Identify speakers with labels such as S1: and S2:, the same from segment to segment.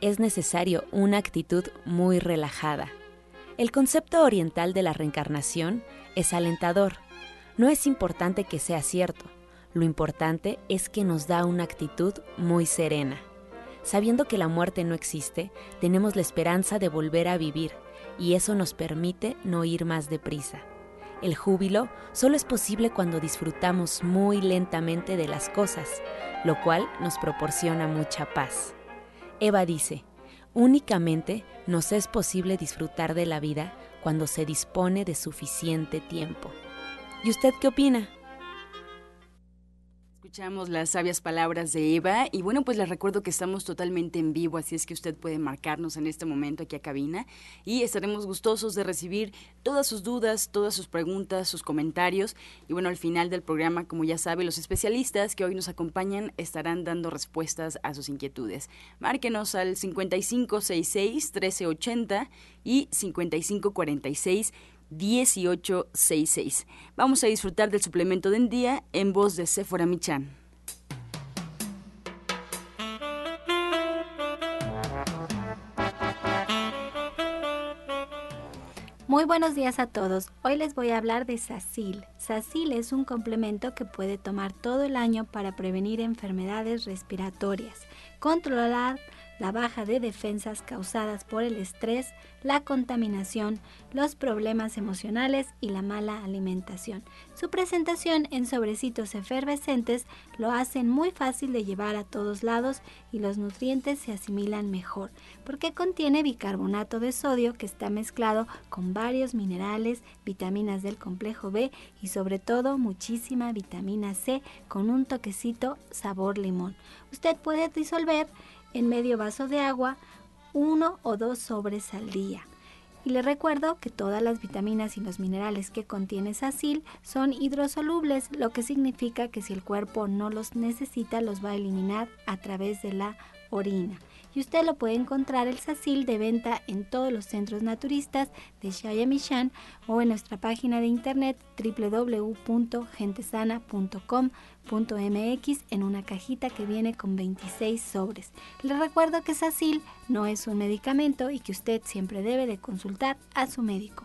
S1: es necesario una actitud muy relajada. El concepto oriental de la reencarnación es alentador. No es importante que sea cierto, lo importante es que nos da una actitud muy serena. Sabiendo que la muerte no existe, tenemos la esperanza de volver a vivir y eso nos permite no ir más deprisa. El júbilo solo es posible cuando disfrutamos muy lentamente de las cosas, lo cual nos proporciona mucha paz. Eva dice, únicamente nos es posible disfrutar de la vida cuando se dispone de suficiente tiempo. ¿Y usted qué opina?
S2: Escuchamos las sabias palabras de Eva y bueno, pues les recuerdo que estamos totalmente en vivo, así es que usted puede marcarnos en este momento aquí a cabina y estaremos gustosos de recibir todas sus dudas, todas sus preguntas, sus comentarios y bueno, al final del programa, como ya sabe, los especialistas que hoy nos acompañan estarán dando respuestas a sus inquietudes. Márquenos al 5566 1380 y 5546 1866. Vamos a disfrutar del suplemento del día en voz de Sephora Michan.
S3: Muy buenos días a todos. Hoy les voy a hablar de Sacil. Sacil es un complemento que puede tomar todo el año para prevenir enfermedades respiratorias, controlar la baja de defensas causadas por el estrés, la contaminación, los problemas emocionales y la mala alimentación. Su presentación en sobrecitos efervescentes lo hacen muy fácil de llevar a todos lados y los nutrientes se asimilan mejor, porque contiene bicarbonato de sodio que está mezclado con varios minerales, vitaminas del complejo B y sobre todo muchísima vitamina C con un toquecito sabor limón. Usted puede disolver en medio vaso de agua uno o dos sobres al día. Y le recuerdo que todas las vitaminas y los minerales que contiene Sacil son hidrosolubles, lo que significa que si el cuerpo no los necesita, los va a eliminar a través de la orina y usted lo puede encontrar el Sacil de venta en todos los centros naturistas de Shayamishan o en nuestra página de internet www.gentesana.com.mx en una cajita que viene con 26 sobres. Le recuerdo que Sacil no es un medicamento y que usted siempre debe de consultar a su médico.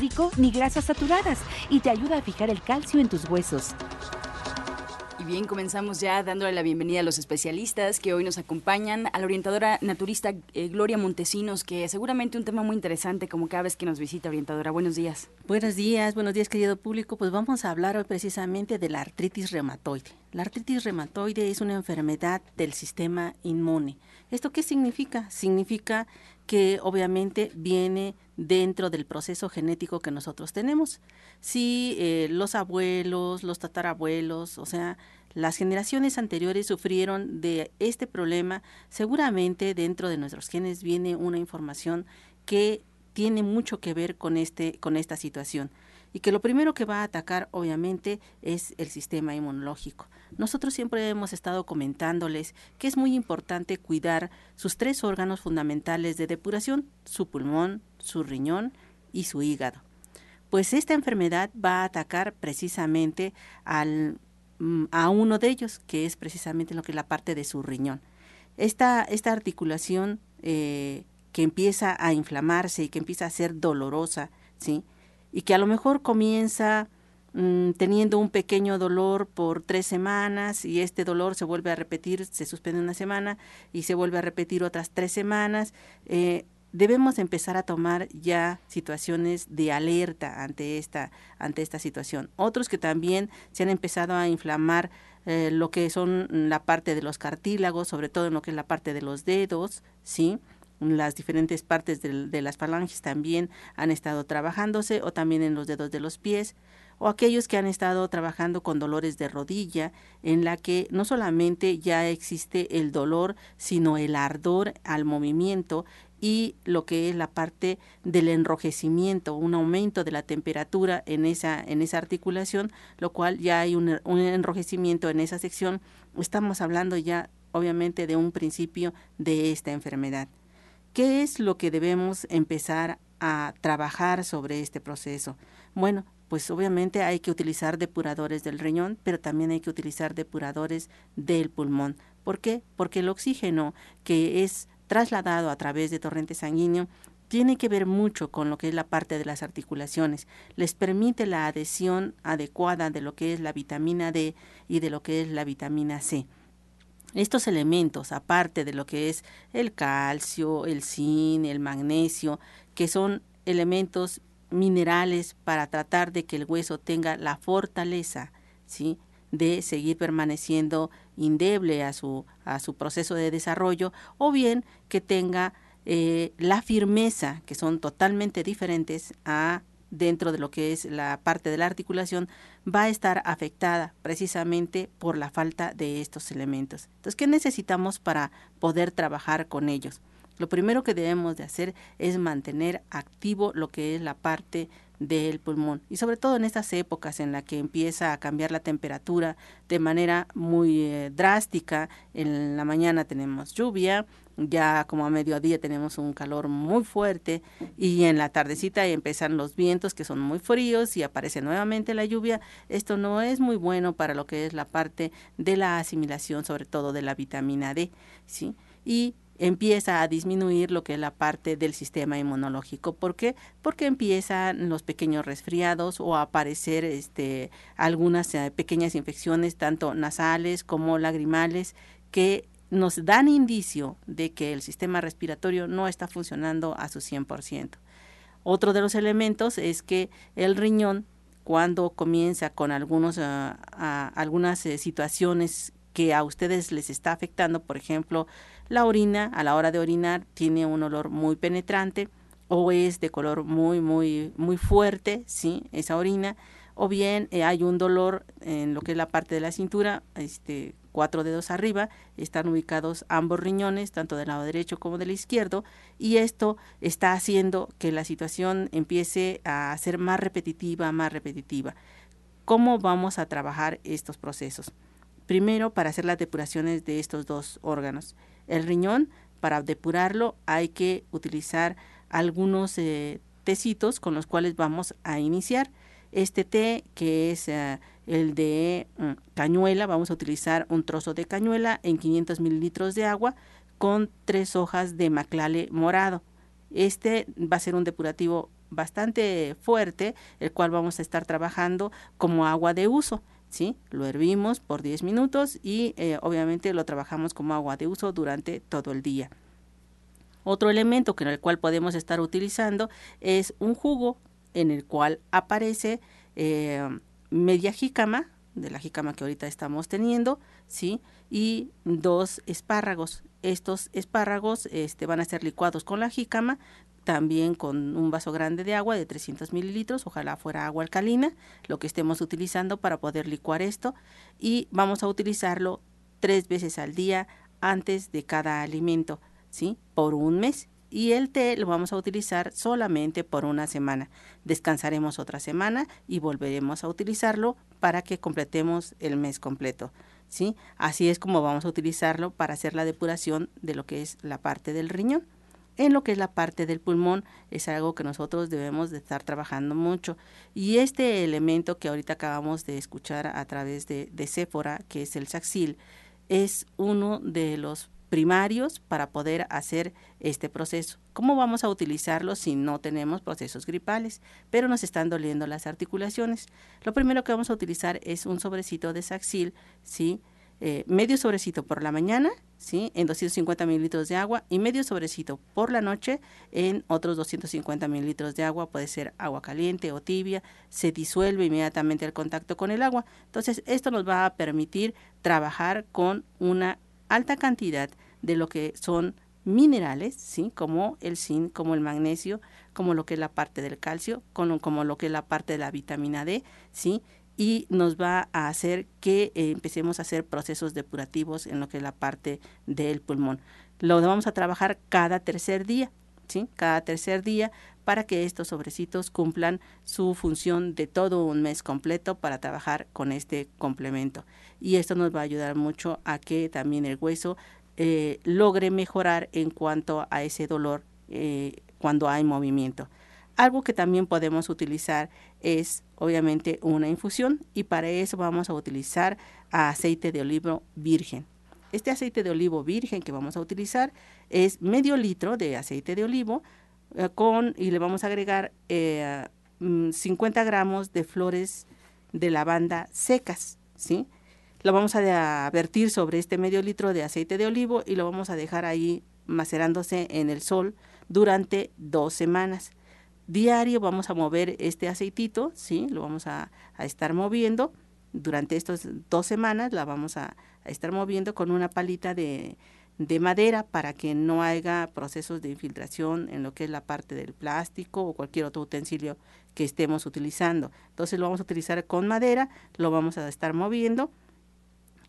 S4: ni grasas saturadas y te ayuda a fijar el calcio en tus huesos.
S2: Y bien, comenzamos ya dándole la bienvenida a los especialistas que hoy nos acompañan, a la orientadora naturista eh, Gloria Montesinos, que seguramente un tema muy interesante como cada vez que nos visita, orientadora. Buenos días.
S5: Buenos días, buenos días querido público. Pues vamos a hablar hoy precisamente de la artritis reumatoide. La artritis reumatoide es una enfermedad del sistema inmune. ¿Esto qué significa? Significa que obviamente viene dentro del proceso genético que nosotros tenemos. Si eh, los abuelos, los tatarabuelos, o sea, las generaciones anteriores sufrieron de este problema, seguramente dentro de nuestros genes viene una información que tiene mucho que ver con, este, con esta situación y que lo primero que va a atacar obviamente es el sistema inmunológico. Nosotros siempre hemos estado comentándoles que es muy importante cuidar sus tres órganos fundamentales de depuración, su pulmón, su riñón y su hígado. Pues esta enfermedad va a atacar precisamente mm, a uno de ellos, que es precisamente lo que es la parte de su riñón. Esta, esta articulación eh, que empieza a inflamarse y que empieza a ser dolorosa, ¿sí? Y que a lo mejor comienza mm, teniendo un pequeño dolor por tres semanas y este dolor se vuelve a repetir, se suspende una semana y se vuelve a repetir otras tres semanas, eh, debemos empezar a tomar ya situaciones de alerta ante esta, ante esta situación. Otros que también se han empezado a inflamar eh, lo que son la parte de los cartílagos, sobre todo en lo que es la parte de los dedos, ¿sí? Las diferentes partes de, las falanges también han estado trabajándose o también en los dedos de los pies o aquellos que han estado trabajando con dolores de rodilla, en la que no solamente ya existe el dolor, sino el ardor al movimiento y lo que es la parte del enrojecimiento, un aumento de la temperatura en esa, en esa articulación, lo cual ya hay un, un enrojecimiento en esa sección. Estamos hablando ya obviamente de un principio de esta enfermedad. ¿Qué es lo que debemos empezar a trabajar sobre este proceso? Bueno, pues obviamente hay que utilizar depuradores del riñón, pero también hay que utilizar depuradores del pulmón. ¿Por qué? Porque el oxígeno que es trasladado a través de torrente sanguíneo tiene que ver mucho con lo que es la parte de las articulaciones. Les permite la adhesión adecuada de lo que es la vitamina D y de lo que es la vitamina C. Estos elementos, aparte de lo que es el calcio, el zinc, el magnesio, que son elementos minerales para tratar de que el hueso tenga la fortaleza, ¿sí? de seguir permaneciendo indeble a su, a su proceso de desarrollo, o bien que tenga eh, la firmeza, que son totalmente diferentes a dentro de lo que es la parte de la articulación va a estar afectada precisamente por la falta de estos elementos. Entonces, ¿qué necesitamos para poder trabajar con ellos? Lo primero que debemos de hacer es mantener activo lo que es la parte del pulmón y sobre todo en estas épocas en la que empieza a cambiar la temperatura de manera muy eh, drástica en la mañana tenemos lluvia ya como a mediodía tenemos un calor muy fuerte y en la tardecita empiezan los vientos que son muy fríos y aparece nuevamente la lluvia. Esto no es muy bueno para lo que es la parte de la asimilación, sobre todo de la vitamina D, ¿sí? Y empieza a disminuir lo que es la parte del sistema inmunológico. ¿Por qué? Porque empiezan los pequeños resfriados o a aparecer este, algunas eh, pequeñas infecciones, tanto nasales como lagrimales, que nos dan indicio de que el sistema respiratorio no está funcionando a su 100%. Otro de los elementos es que el riñón, cuando comienza con algunos, ah, algunas eh, situaciones que a ustedes les está afectando, por ejemplo, la orina, a la hora de orinar, tiene un olor muy penetrante o es de color muy, muy, muy fuerte, ¿sí? Esa orina, o bien eh, hay un dolor en lo que es la parte de la cintura, este, cuatro dedos arriba, están ubicados ambos riñones, tanto del lado derecho como del izquierdo, y esto está haciendo que la situación empiece a ser más repetitiva, más repetitiva. ¿Cómo vamos a trabajar estos procesos? Primero, para hacer las depuraciones de estos dos órganos. El riñón, para depurarlo, hay que utilizar algunos eh, tecitos con los cuales vamos a iniciar. Este té, que es eh, el de mm, cañuela, vamos a utilizar un trozo de cañuela en 500 mililitros de agua con tres hojas de maclale morado. Este va a ser un depurativo bastante fuerte, el cual vamos a estar trabajando como agua de uso. ¿sí? Lo hervimos por 10 minutos y eh, obviamente lo trabajamos como agua de uso durante todo el día. Otro elemento que en el cual podemos estar utilizando es un jugo en el cual aparece eh, media jícama, de la jícama que ahorita estamos teniendo, ¿sí? Y dos espárragos. Estos espárragos este, van a ser licuados con la jícama, también con un vaso grande de agua de 300 mililitros, ojalá fuera agua alcalina, lo que estemos utilizando para poder licuar esto. Y vamos a utilizarlo tres veces al día antes de cada alimento, ¿sí? Por un mes y el té lo vamos a utilizar solamente por una semana. Descansaremos otra semana y volveremos a utilizarlo para que completemos el mes completo. ¿sí? Así es como vamos a utilizarlo para hacer la depuración de lo que es la parte del riñón. En lo que es la parte del pulmón es algo que nosotros debemos de estar trabajando mucho. Y este elemento que ahorita acabamos de escuchar a través de, de Séfora, que es el saxil, es uno de los primarios para poder hacer este proceso. ¿Cómo vamos a utilizarlo si no tenemos procesos gripales, pero nos están doliendo las articulaciones? Lo primero que vamos a utilizar es un sobrecito de Saxil, ¿sí? Eh, medio sobrecito por la mañana, ¿sí? En 250 mililitros de agua y medio sobrecito por la noche en otros 250 mililitros de agua, puede ser agua caliente o tibia, se disuelve inmediatamente el contacto con el agua. Entonces, esto nos va a permitir trabajar con una alta cantidad de lo que son minerales, ¿sí? como el zinc, como el magnesio, como lo que es la parte del calcio, como, como lo que es la parte de la vitamina D, ¿sí? y nos va a hacer que eh, empecemos a hacer procesos depurativos en lo que es la parte del pulmón. Lo vamos a trabajar cada tercer día, ¿sí? Cada tercer día para que estos sobrecitos cumplan su función de todo un mes completo para trabajar con este complemento. Y esto nos va a ayudar mucho a que también el hueso eh, logre mejorar en cuanto a ese dolor eh, cuando hay movimiento. Algo que también podemos utilizar es obviamente una infusión y para eso vamos a utilizar aceite de olivo virgen. Este aceite de olivo virgen que vamos a utilizar es medio litro de aceite de olivo con y le vamos a agregar 50 mm, gramos de flores de lavanda secas, ¿sí? Lo vamos a vertir sobre este medio litro de aceite de olivo y lo vamos a dejar ahí macerándose en el sol durante dos semanas. Diario vamos a mover este aceitito, ¿sí? Lo vamos a, estar moviendo durante estas dos semanas, la vamos a estar moviendo con una palita de, de madera para que no haya procesos de infiltración en lo que es la parte del plástico o cualquier otro utensilio que estemos utilizando. Entonces lo vamos a utilizar con madera, lo vamos a estar moviendo.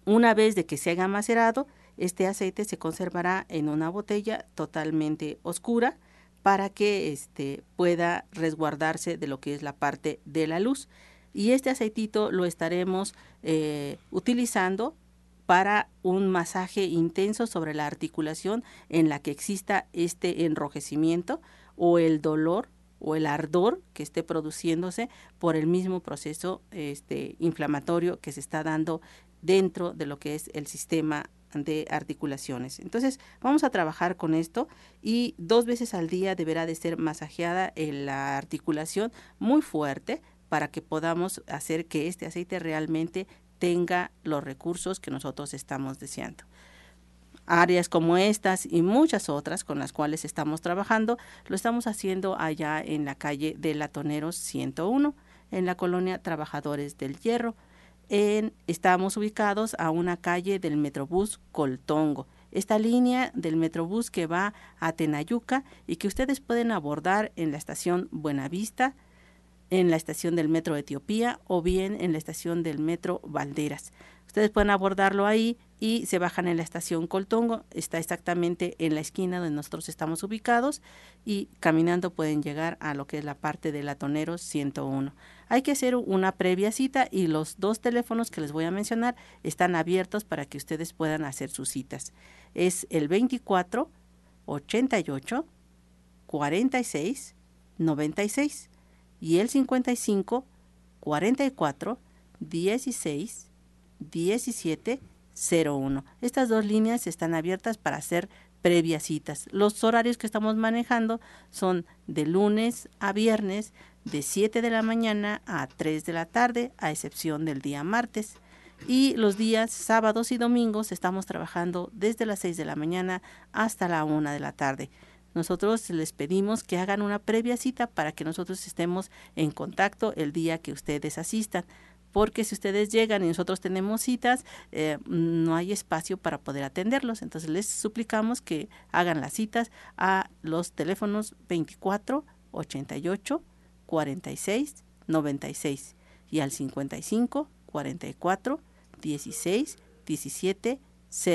S5: Una vez de que se haya macerado, este aceite se conservará en una botella totalmente oscura para que este, pueda resguardarse de lo que es la parte de la luz. Y este aceitito lo estaremos eh, utilizando para un masaje intenso sobre la articulación en la que exista este enrojecimiento o el dolor o el ardor que esté produciéndose por el mismo proceso este, inflamatorio que se está dando dentro de lo que es el sistema de articulaciones. Entonces, vamos a trabajar con esto y dos veces al día deberá de ser masajeada en la articulación muy fuerte para que podamos hacer que este aceite realmente tenga los recursos que nosotros estamos deseando. Áreas como estas y muchas otras con las cuales estamos trabajando, lo estamos haciendo allá en la calle de Latoneros 101, en la colonia Trabajadores del Hierro. En, estamos ubicados a una calle del Metrobús Coltongo. Esta línea del Metrobús que va a Tenayuca y que ustedes pueden abordar en la estación Buenavista, en la estación del metro Etiopía o bien en la estación del metro Valderas. Ustedes pueden abordarlo ahí y se bajan en la estación Coltongo, está exactamente en la esquina donde nosotros estamos ubicados y caminando pueden llegar a lo que es la parte del Latonero 101. Hay que hacer una previa cita y los dos teléfonos que les voy a mencionar están abiertos para que ustedes puedan hacer sus citas. Es el 24 88 46 96 y el 55 44 16 17 01. Estas dos líneas están abiertas para hacer previas citas. Los horarios que estamos manejando son de lunes a viernes de 7 de la mañana a 3 de la tarde, a excepción del día martes. Y los días sábados y domingos estamos trabajando desde las 6 de la mañana hasta la 1 de la tarde. Nosotros les pedimos que hagan una previa cita para que nosotros estemos en contacto el día que ustedes asistan porque si ustedes llegan y nosotros tenemos citas, eh, no hay espacio para poder atenderlos. Entonces les suplicamos que hagan las citas a los teléfonos 24 88 46 96 y al 55 44 16 17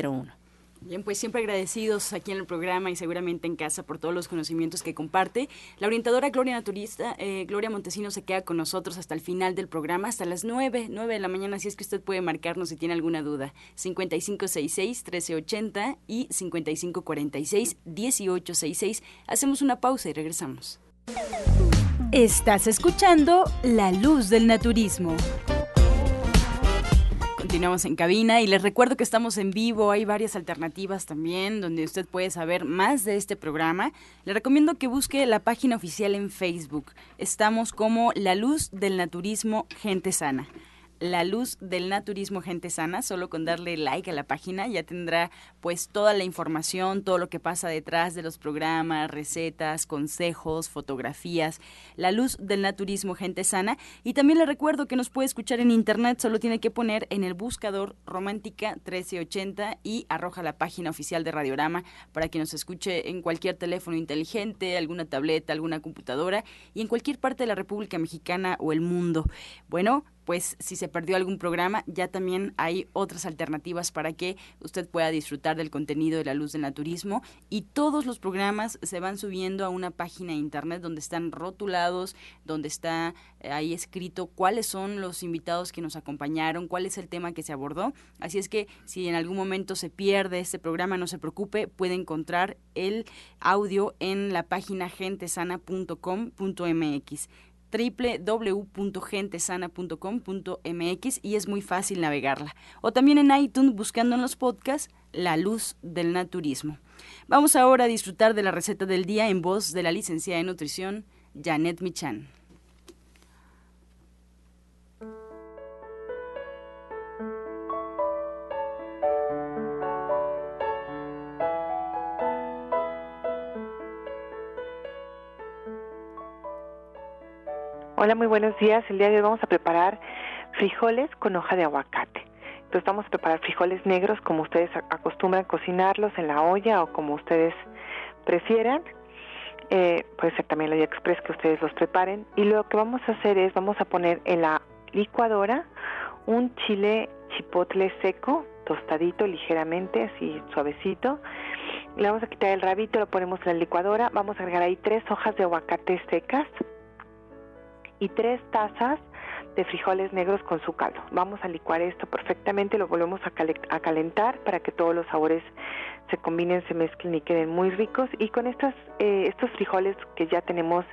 S5: 01.
S2: Bien, pues siempre agradecidos aquí en el programa y seguramente en casa por todos los conocimientos que comparte. La orientadora Gloria Naturista, eh, Gloria Montesino, se queda con nosotros hasta el final del programa, hasta las 9, 9 de la mañana, si es que usted puede marcarnos si tiene alguna duda. 5566-1380 y 5546-1866. Hacemos una pausa y regresamos.
S6: Estás escuchando La Luz del Naturismo.
S2: Continuamos en cabina y les recuerdo que estamos en vivo, hay varias alternativas también donde usted puede saber más de este programa. Le recomiendo que busque la página oficial en Facebook. Estamos como La Luz del Naturismo Gente Sana la luz del naturismo gente sana, solo con darle like a la página ya tendrá pues toda la información, todo lo que pasa detrás de los programas, recetas, consejos, fotografías, la luz del naturismo gente sana y también le recuerdo que nos puede escuchar en internet, solo tiene que poner en el buscador romántica 1380 y arroja la página oficial de Radiorama para que nos escuche en cualquier teléfono inteligente, alguna tableta, alguna computadora y en cualquier parte de la República Mexicana o el mundo. Bueno, pues si se perdió algún programa, ya también hay otras alternativas para que usted pueda disfrutar del contenido de la luz del naturismo y todos los programas se van subiendo a una página de internet donde están rotulados, donde está eh, ahí escrito cuáles son los invitados que nos acompañaron, cuál es el tema que se abordó. Así es que si en algún momento se pierde este programa, no se preocupe, puede encontrar el audio en la página gentesana.com.mx www.gentesana.com.mx y es muy fácil navegarla. O también en iTunes buscando en los podcasts La Luz del Naturismo. Vamos ahora a disfrutar de la receta del día en voz de la licenciada en nutrición Janet Michan.
S7: Hola, muy buenos días. El día de hoy vamos a preparar frijoles con hoja de aguacate. Entonces vamos a preparar frijoles negros como ustedes acostumbran cocinarlos en la olla o como ustedes prefieran. Eh, puede ser también la olla express que ustedes los preparen. Y lo que vamos a hacer es, vamos a poner en la licuadora un chile chipotle seco, tostadito ligeramente, así suavecito. Le vamos a quitar el rabito, lo ponemos en la licuadora. Vamos a agregar ahí tres hojas de aguacate secas y tres tazas de frijoles negros con su caldo. Vamos a licuar esto perfectamente, lo volvemos a, calentar para que todos los sabores se combinen, se mezclen y queden muy ricos. Y con estas, eh, estos frijoles que ya tenemos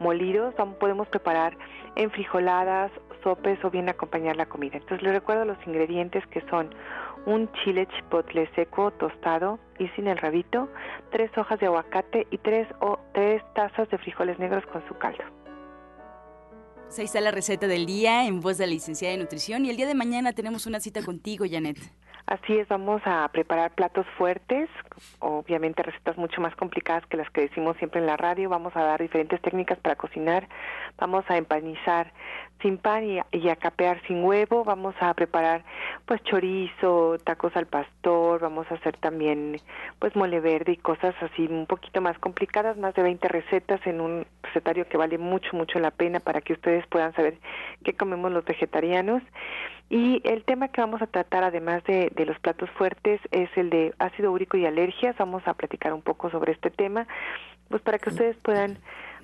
S7: molidos, podemos preparar en frijoladas, sopes o bien acompañar la comida. Entonces les recuerdo los ingredientes que son un chile chipotle seco tostado y sin el rabito, tres hojas de aguacate y tres, o, tres tazas de frijoles negros con su caldo.
S2: Ahí está la receta del día en voz de la licenciada de nutrición y el día de mañana tenemos una cita contigo, Janet.
S7: Así es, vamos a preparar platos fuertes, obviamente recetas mucho más complicadas que las que decimos siempre en la radio. Vamos a dar diferentes técnicas para cocinar. Vamos a empanizar sin pan y, a capear sin huevo. Vamos a preparar pues chorizo, tacos al pastor. Vamos a hacer también pues mole verde y cosas así un poquito más complicadas. Más de 20 recetas en un recetario que vale mucho, mucho la pena para que ustedes puedan saber qué comemos los vegetarianos. Y el tema que vamos a tratar, además de, los platos fuertes, es el de ácido úrico y alergias. Vamos a platicar un poco sobre este tema, pues para que ustedes puedan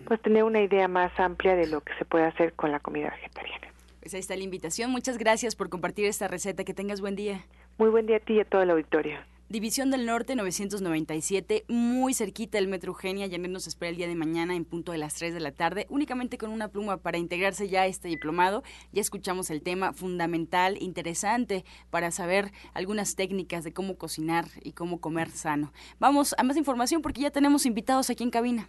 S7: pues tener una idea más amplia de lo que se puede hacer con la comida vegetariana.
S2: Pues ahí está la invitación. Muchas gracias por compartir esta receta. Que tengas buen día.
S7: Muy buen día a ti y a todo el auditorio.
S2: División del Norte 997, muy cerquita del Metro Eugenia. Janet nos espera el día de mañana en punto de las 3 de la tarde, únicamente con una pluma para integrarse ya a este diplomado. Ya escuchamos el tema fundamental, interesante, para saber algunas técnicas de cómo cocinar y cómo comer sano. Vamos a más información porque ya tenemos invitados aquí en cabina.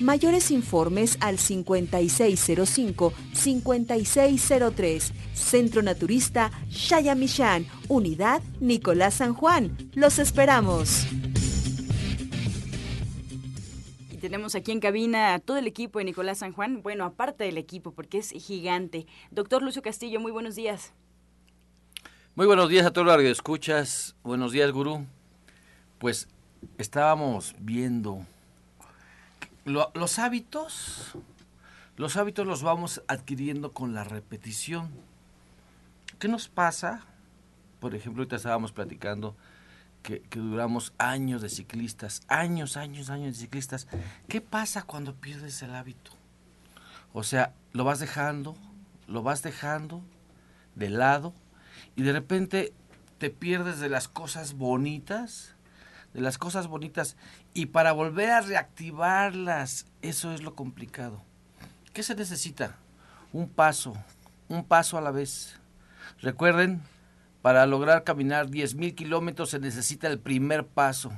S6: Mayores informes al 5605-5603. Centro Naturista Shayamishan, Unidad Nicolás San Juan. Los esperamos.
S2: Y tenemos aquí en cabina a todo el equipo de Nicolás San Juan. Bueno, aparte del equipo, porque es gigante. Doctor Lucio Castillo, muy buenos días.
S8: Muy buenos días a todos los que escuchas. Buenos días, gurú. Pues estábamos viendo los hábitos, los hábitos los vamos adquiriendo con la repetición. ¿Qué nos pasa? Por ejemplo, ahorita estábamos platicando que, que, duramos años de ciclistas, años, años, años de ciclistas. ¿Qué pasa cuando pierdes el hábito? O sea, lo vas dejando, lo vas dejando de lado y de repente te pierdes de las cosas bonitas de las cosas bonitas y para volver a reactivarlas, eso es lo complicado. ¿Qué se necesita? Un paso, un paso a la vez. Recuerden, para lograr caminar 10.000 kilómetros se necesita el primer paso.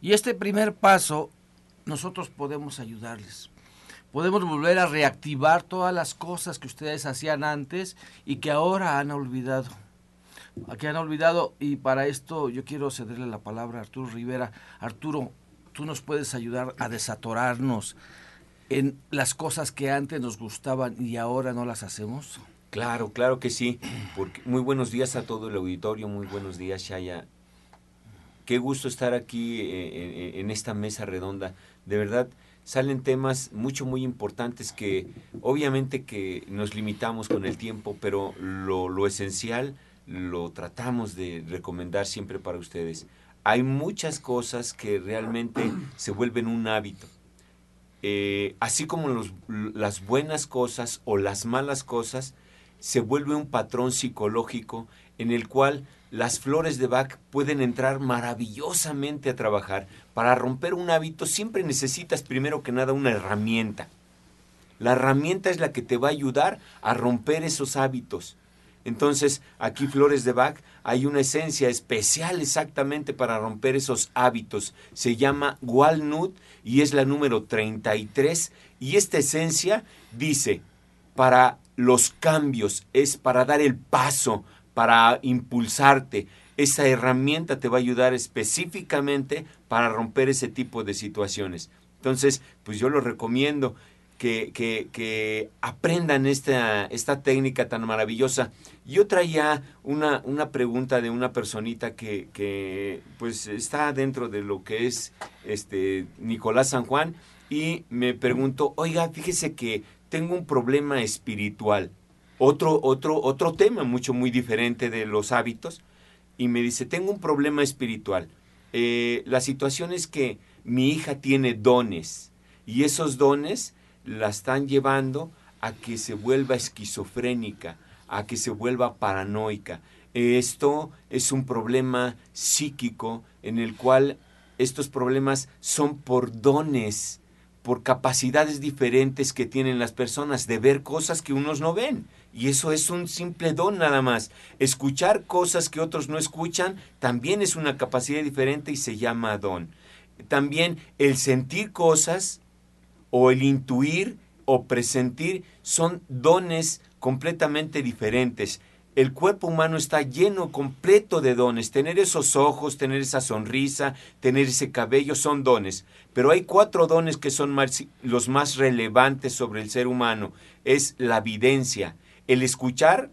S8: Y este primer paso nosotros podemos ayudarles. Podemos volver a reactivar todas las cosas que ustedes hacían antes y que ahora han olvidado aquí han olvidado y para esto yo quiero cederle la palabra a Arturo Rivera. Arturo, tú nos puedes ayudar a desatorarnos en las cosas que antes nos gustaban y ahora no las hacemos.
S9: Claro, claro que sí. Muy buenos días a todo el auditorio, muy buenos días Shaya. Qué gusto estar aquí eh, en, en esta mesa redonda. De verdad, salen temas mucho muy importantes que obviamente que nos limitamos con el tiempo, pero lo, lo esencial lo tratamos de recomendar siempre para ustedes. Hay muchas cosas que realmente se vuelven un hábito. Eh, así como las buenas cosas o las malas cosas, se vuelve un patrón psicológico en el cual las flores de Bach pueden entrar maravillosamente a trabajar. Para romper un hábito siempre necesitas primero que nada una herramienta. La herramienta es la que te va a ayudar a romper esos hábitos. Entonces, aquí Flores de Bach hay una esencia especial exactamente para romper esos hábitos. Se llama Walnut y es la número 33 y esta esencia dice, para los cambios, es para dar el paso, para impulsarte. Esa herramienta te va a ayudar específicamente para romper ese tipo de situaciones. Entonces, pues yo lo recomiendo que, que, que aprendan esta, esta técnica tan maravillosa. Yo traía una, una pregunta de una personita que, que pues está dentro de lo que es este Nicolás San Juan y me preguntó, oiga, fíjese que tengo un problema espiritual. Otro, otro, otro tema mucho muy diferente de los hábitos. Y me dice, tengo un problema espiritual. Eh, la situación es que mi hija tiene dones y esos dones la están llevando a que se vuelva esquizofrénica, a que se vuelva paranoica. Esto es un problema psíquico en el cual estos problemas son por dones, por capacidades diferentes que tienen las personas de ver cosas que unos no ven. Y eso es un simple don nada más. Escuchar cosas que otros no escuchan también es una capacidad diferente y se llama don. También el sentir cosas o el intuir o presentir son dones completamente diferentes. El cuerpo humano está lleno completo de dones. Tener esos ojos, tener esa sonrisa, tener ese cabello son dones. Pero hay cuatro dones que son los más relevantes sobre el ser humano. Es la videncia, el escuchar,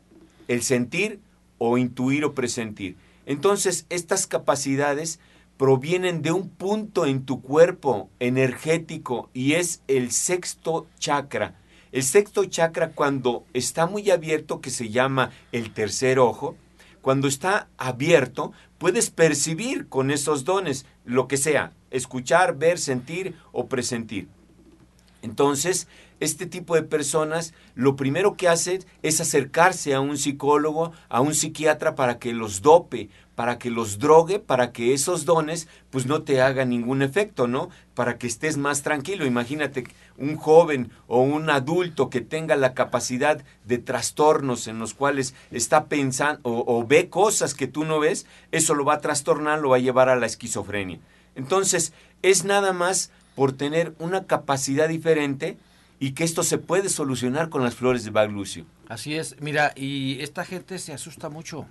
S9: el sentir o intuir o presentir. Entonces, estas capacidades provienen de un punto en tu cuerpo energético y es el sexto chakra. El sexto chakra cuando está muy abierto, que se llama el tercer ojo, cuando está abierto, puedes percibir con esos dones lo que sea, escuchar, ver, sentir o presentir. Entonces, este tipo de personas lo primero que hacen es acercarse a un psicólogo, a un psiquiatra para que los dope, para que los drogue, para que esos dones pues no te hagan ningún efecto, ¿no? Para que estés más tranquilo. Imagínate un joven o un adulto que tenga la capacidad de trastornos en los cuales está pensando o, ve cosas que tú no ves, eso lo va a trastornar, lo va a llevar a la esquizofrenia. Entonces, es nada más por tener una capacidad diferente y que esto se puede solucionar con las flores de Baglucio.
S8: Así es, mira, y esta gente se asusta mucho.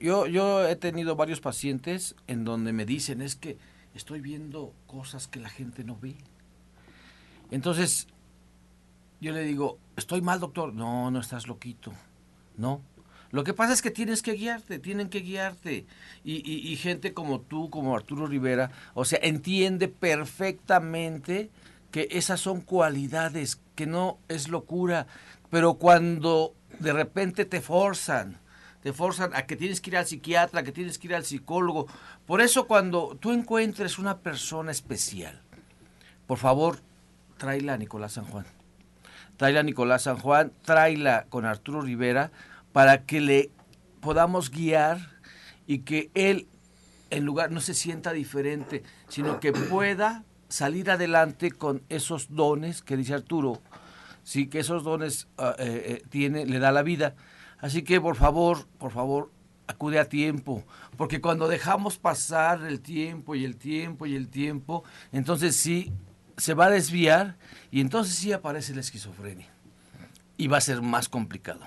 S8: Yo, yo he tenido varios pacientes en donde me dicen es que estoy viendo cosas que la gente no ve. Entonces, yo le digo, ¿estoy mal, doctor? No, no estás loquito. No. Lo que pasa es que tienes que guiarte, tienen que guiarte. Y, y, y gente como tú, como Arturo Rivera, o sea, entiende perfectamente que esas son cualidades, que no es locura, pero cuando de repente te forzan, te forzan a que tienes que ir al psiquiatra, que tienes que ir al psicólogo. Por eso cuando tú encuentres una persona especial, por favor, tráela a Nicolás San Juan. Tráela a Nicolás San Juan, tráela con Arturo Rivera para que le podamos guiar y que él en lugar no se sienta diferente, sino que pueda salir adelante con esos dones que dice Arturo, sí que esos dones uh, eh, tiene, le da la vida. Así que por favor, por favor, acude a tiempo, porque cuando dejamos pasar el tiempo y el tiempo y el tiempo, entonces sí se va a desviar y entonces sí aparece la esquizofrenia y va a ser más complicado.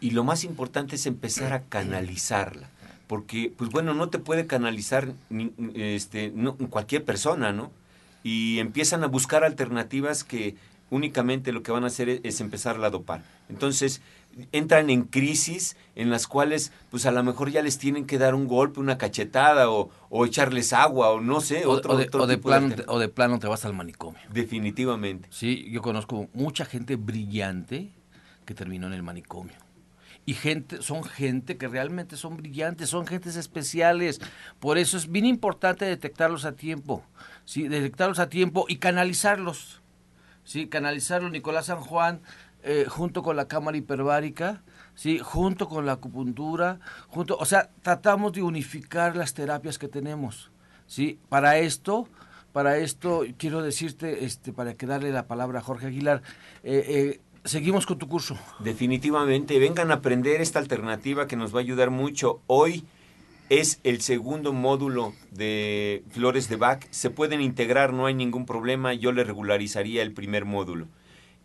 S9: Y lo más importante es empezar a canalizarla, porque pues bueno, no te puede canalizar este no, cualquier persona, ¿no? y empiezan a buscar alternativas que únicamente lo que van a hacer es, es empezar a dopar. Entonces, entran en crisis en las cuales pues a lo mejor ya les tienen que dar un golpe, una cachetada o, o echarles agua o no sé, otro,
S8: o de,
S9: otro
S8: o de
S9: tipo
S8: o de plano te vas al manicomio.
S9: Definitivamente.
S8: Sí, yo conozco mucha gente brillante que terminó en el manicomio. Y gente, son gente que realmente son brillantes, son gentes especiales. Por eso es bien importante detectarlos a tiempo. Sí, detectarlos a tiempo y canalizarlos. Sí, canalizarlos. Nicolás San Juan, eh, junto con la cámara hiperbárica, sí, junto con la acupuntura, junto, o sea, tratamos de unificar las terapias que tenemos. Sí, para esto, para esto quiero decirte, este, para que darle la palabra a Jorge Aguilar, eh, eh, seguimos con tu curso.
S9: Definitivamente, vengan a aprender esta alternativa que nos va a ayudar mucho. Hoy es el segundo módulo de Flores de Bach. Se pueden integrar, no hay ningún problema. Yo le regularizaría el primer módulo.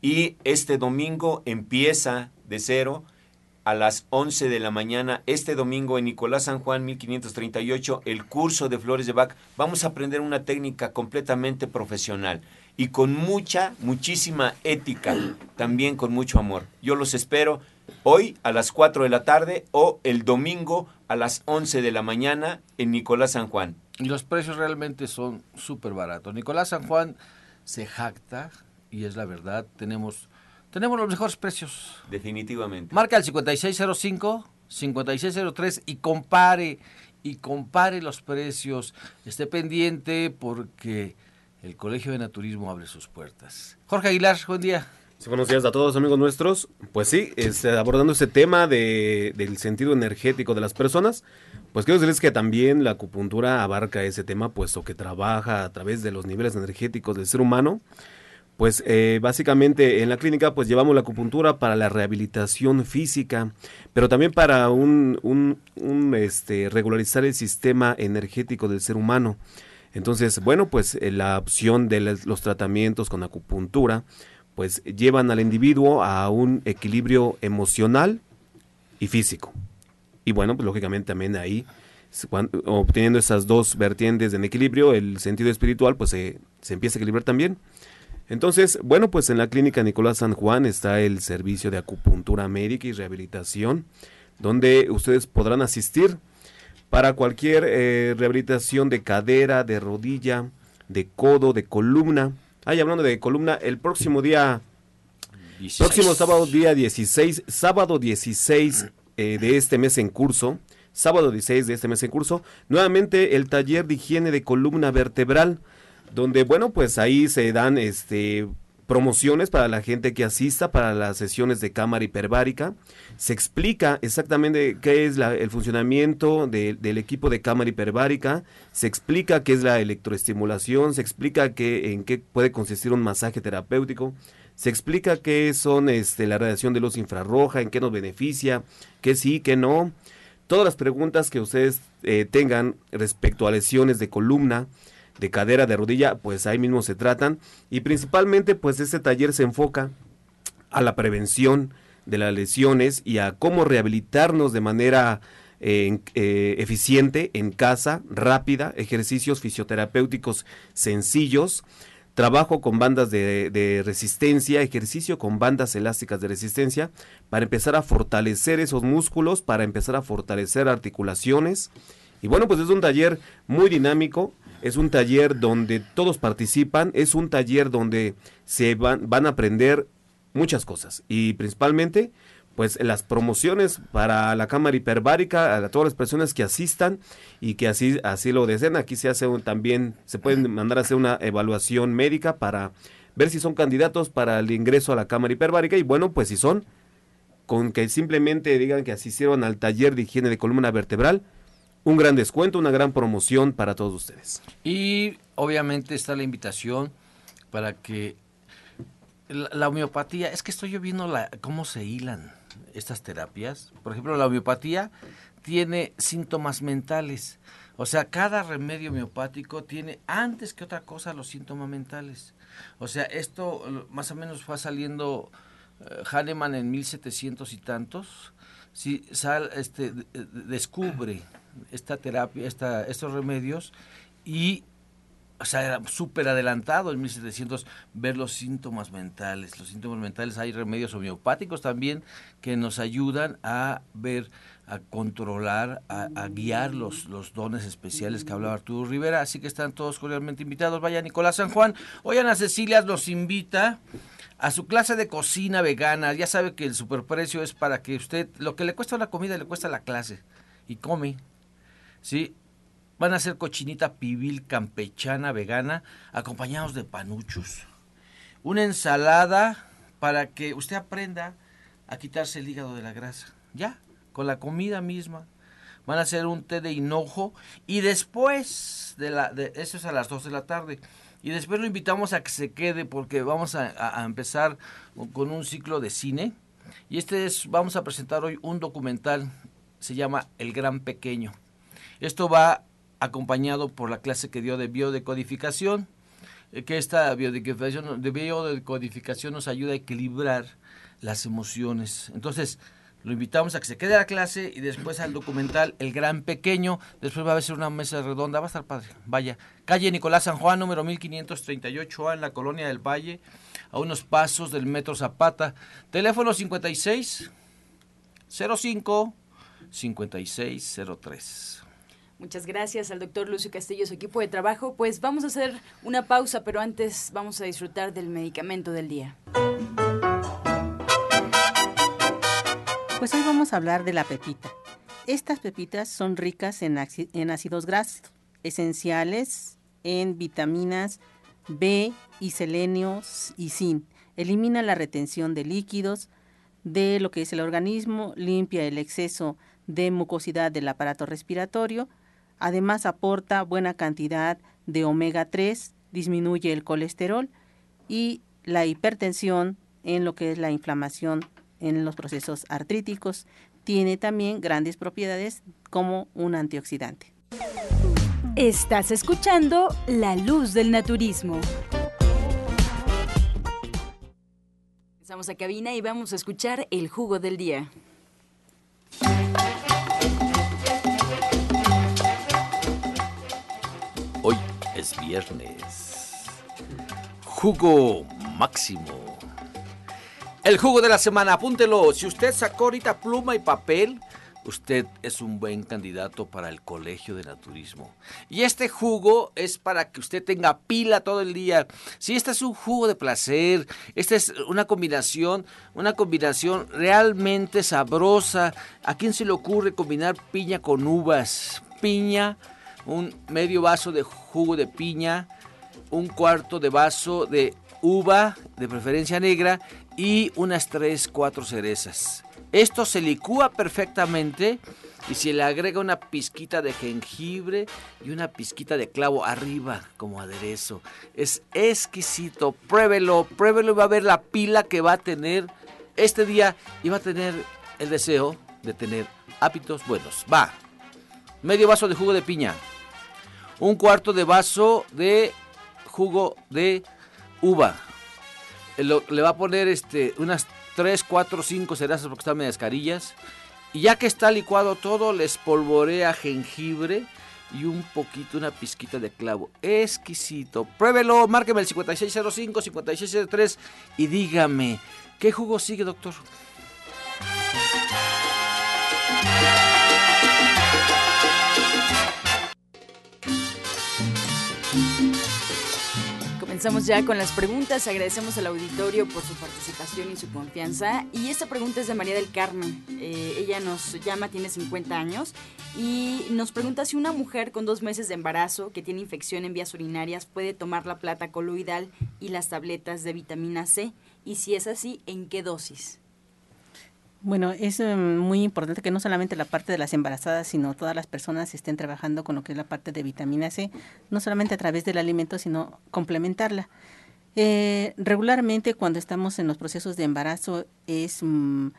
S9: Y este domingo empieza de cero a las 11 de la mañana. Este domingo en Nicolás San Juan 1538, el curso de Flores de Bach. Vamos a aprender una técnica completamente profesional y con mucha, muchísima ética, también con mucho amor. Yo los espero hoy a las 4 de la tarde o el domingo a las 11 de la mañana en Nicolás San Juan.
S8: Y los precios realmente son súper baratos. Nicolás San Juan se jacta, y es la verdad, tenemos, tenemos los mejores precios.
S9: Definitivamente.
S8: Marca el 5605, 5603 y compare, y compare los precios. Esté pendiente porque el Colegio de Naturismo abre sus puertas. Jorge Aguilar, buen día.
S10: Sí, buenos días a todos amigos nuestros. Pues sí, este, abordando este tema de, del sentido energético de las personas, pues quiero decirles que también la acupuntura abarca ese tema, puesto que trabaja a través de los niveles energéticos del ser humano. Pues eh, básicamente en la clínica pues llevamos la acupuntura para la rehabilitación física, pero también para un, este, regularizar el sistema energético del ser humano. Entonces, bueno, pues eh, la opción de los tratamientos con acupuntura, pues llevan al individuo a un equilibrio emocional y físico. Y bueno, pues lógicamente también ahí, obteniendo esas dos vertientes en equilibrio, el sentido espiritual, pues se empieza a equilibrar también. Entonces, bueno, pues en la clínica Nicolás San Juan está el servicio de acupuntura médica y rehabilitación, donde ustedes podrán asistir para cualquier eh, rehabilitación de cadera, de rodilla, de codo, de columna. Ay, hablando de columna, el próximo día Próximo sábado, día 16, sábado 16 eh, de este mes en curso, sábado 16 de este mes en curso, nuevamente el taller de higiene de columna vertebral, donde, bueno, pues ahí se dan este promociones para la gente que asista para las sesiones de cámara hiperbárica. Se explica exactamente qué es el funcionamiento del equipo de cámara hiperbárica, se explica qué es la electroestimulación, se explica qué, en qué puede consistir un masaje terapéutico, se explica qué son este, la radiación de luz infrarroja, en qué nos beneficia, qué sí, qué no. Todas las preguntas que ustedes eh, tengan respecto a lesiones de columna, de cadera, de rodilla, pues ahí mismo se tratan. Y principalmente, pues este taller se enfoca a la prevención de las lesiones y a cómo rehabilitarnos de manera eh, eh, eficiente en casa, rápida, ejercicios fisioterapéuticos sencillos, trabajo con bandas de, de, resistencia, ejercicio con bandas elásticas de resistencia, para empezar a fortalecer esos músculos, para empezar a fortalecer articulaciones. Y bueno, pues es un taller muy dinámico, es un taller donde todos participan, es un taller donde se van, van a aprender muchas cosas. Y principalmente pues las promociones para la cámara hiperbárica a todas las personas que asistan y que así así lo deseen. Aquí se hace también se pueden mandar a hacer una evaluación médica para ver si son candidatos para el ingreso a la cámara hiperbárica. Y bueno pues si son con que simplemente digan que asistieron al taller de higiene de columna vertebral un gran descuento, una gran promoción para todos ustedes.
S8: Y obviamente está la invitación para que la, homeopatía, es que estoy yo viendo cómo se hilan estas terapias. Por ejemplo, la homeopatía tiene síntomas mentales. O sea, cada remedio homeopático tiene antes que otra cosa los síntomas mentales. O sea, esto más o menos fue saliendo uh, Hahnemann en 1700 y tantos. Si sal, este, descubre esta terapia, esta, estos remedios y o sea, era súper adelantado en 1700 ver los síntomas mentales. Los síntomas mentales, hay remedios homeopáticos también que nos ayudan a ver, a controlar, a, guiar los, los dones especiales que hablaba Arturo Rivera. Así que están todos cordialmente invitados. Vaya Nicolás San Juan. Hoy Ana Cecilia nos invita a su clase de cocina vegana. Ya sabe que el superprecio es para que usted, lo que le cuesta una comida le cuesta la clase. Y come, ¿sí? Van a ser cochinita pibil campechana vegana acompañados de panuchos. Una ensalada para que usted aprenda a quitarse el hígado de la grasa. Ya, con la comida misma. Van a hacer un té de hinojo y después de la de eso es a las 2 de la tarde. Y después lo invitamos a que se quede porque vamos a, a empezar con un ciclo de cine. Y este es, vamos a presentar hoy un documental, se llama El Gran Pequeño. Esto va acompañado por la clase que dio de biodecodificación, eh, que esta biodecodificación, de biodecodificación nos ayuda a equilibrar las emociones. Entonces, lo invitamos a que se quede a la clase y después al documental El Gran Pequeño. Después va a ser una mesa redonda, va a estar padre. Vaya, calle Nicolás San Juan, número 1538A, en la colonia del Valle, a unos pasos del Metro Zapata. Teléfono 56 05 5603.
S2: Muchas gracias al doctor Lucio Castillo, su equipo de trabajo. Pues vamos a hacer una pausa, pero antes vamos a disfrutar del medicamento del día.
S5: Pues hoy vamos a hablar de la pepita. Estas pepitas son ricas en, en ácidos grasos, esenciales en vitaminas B y selenio y zinc. Elimina la retención de líquidos de lo que es el organismo, limpia el exceso de mucosidad del aparato respiratorio, Además aporta buena cantidad de omega 3, disminuye el colesterol y la hipertensión en lo que es la inflamación en los procesos artríticos. Tiene también grandes propiedades como un antioxidante.
S6: Estás escuchando La Luz del Naturismo.
S2: Estamos a cabina y vamos a escuchar el jugo del día.
S8: Es viernes. Jugo máximo. El jugo de la semana, apúntelo. Si usted sacó ahorita pluma y papel, usted es un buen candidato para el Colegio de Naturismo. Y este jugo es para que usted tenga pila todo el día. Si este es un jugo de placer, esta es una combinación, una combinación realmente sabrosa. ¿A quién se le ocurre combinar piña con uvas? Piña, un medio vaso de jugo de piña, un cuarto de vaso de uva, de preferencia negra, y unas 3, 4 cerezas. Esto se licúa perfectamente y se le agrega una pizquita de jengibre y una pizquita de clavo arriba como aderezo. Es exquisito. Pruébelo, pruébelo y va a ver la pila que va a tener este día y va a tener el deseo de tener hábitos buenos. Va. Medio vaso de jugo de piña. Un cuarto de vaso de jugo de uva. Le va a poner este, unas 3, 4, 5 cerezas porque están medias carillas. Y ya que está licuado todo, les polvorea jengibre y un poquito, una pizquita de clavo. Exquisito. Pruébelo, márqueme el 5605, 5603 y dígame, ¿qué jugo sigue, doctor?
S2: Comenzamos ya con las preguntas. Agradecemos al auditorio por su participación y su confianza. Y esta pregunta es de María del Carmen. Eh, ella nos llama, tiene 50 años, y nos pregunta si una mujer con dos meses de embarazo que tiene infección en vías urinarias puede tomar la plata coloidal y las tabletas de vitamina C. Y si es así, ¿en qué dosis?
S5: Bueno, es em, muy importante que no solamente la parte de las embarazadas, sino todas las personas estén trabajando con lo que es la parte de vitamina C, no solamente a través del alimento, sino complementarla. Eh, regularmente cuando estamos en los procesos de embarazo es mm,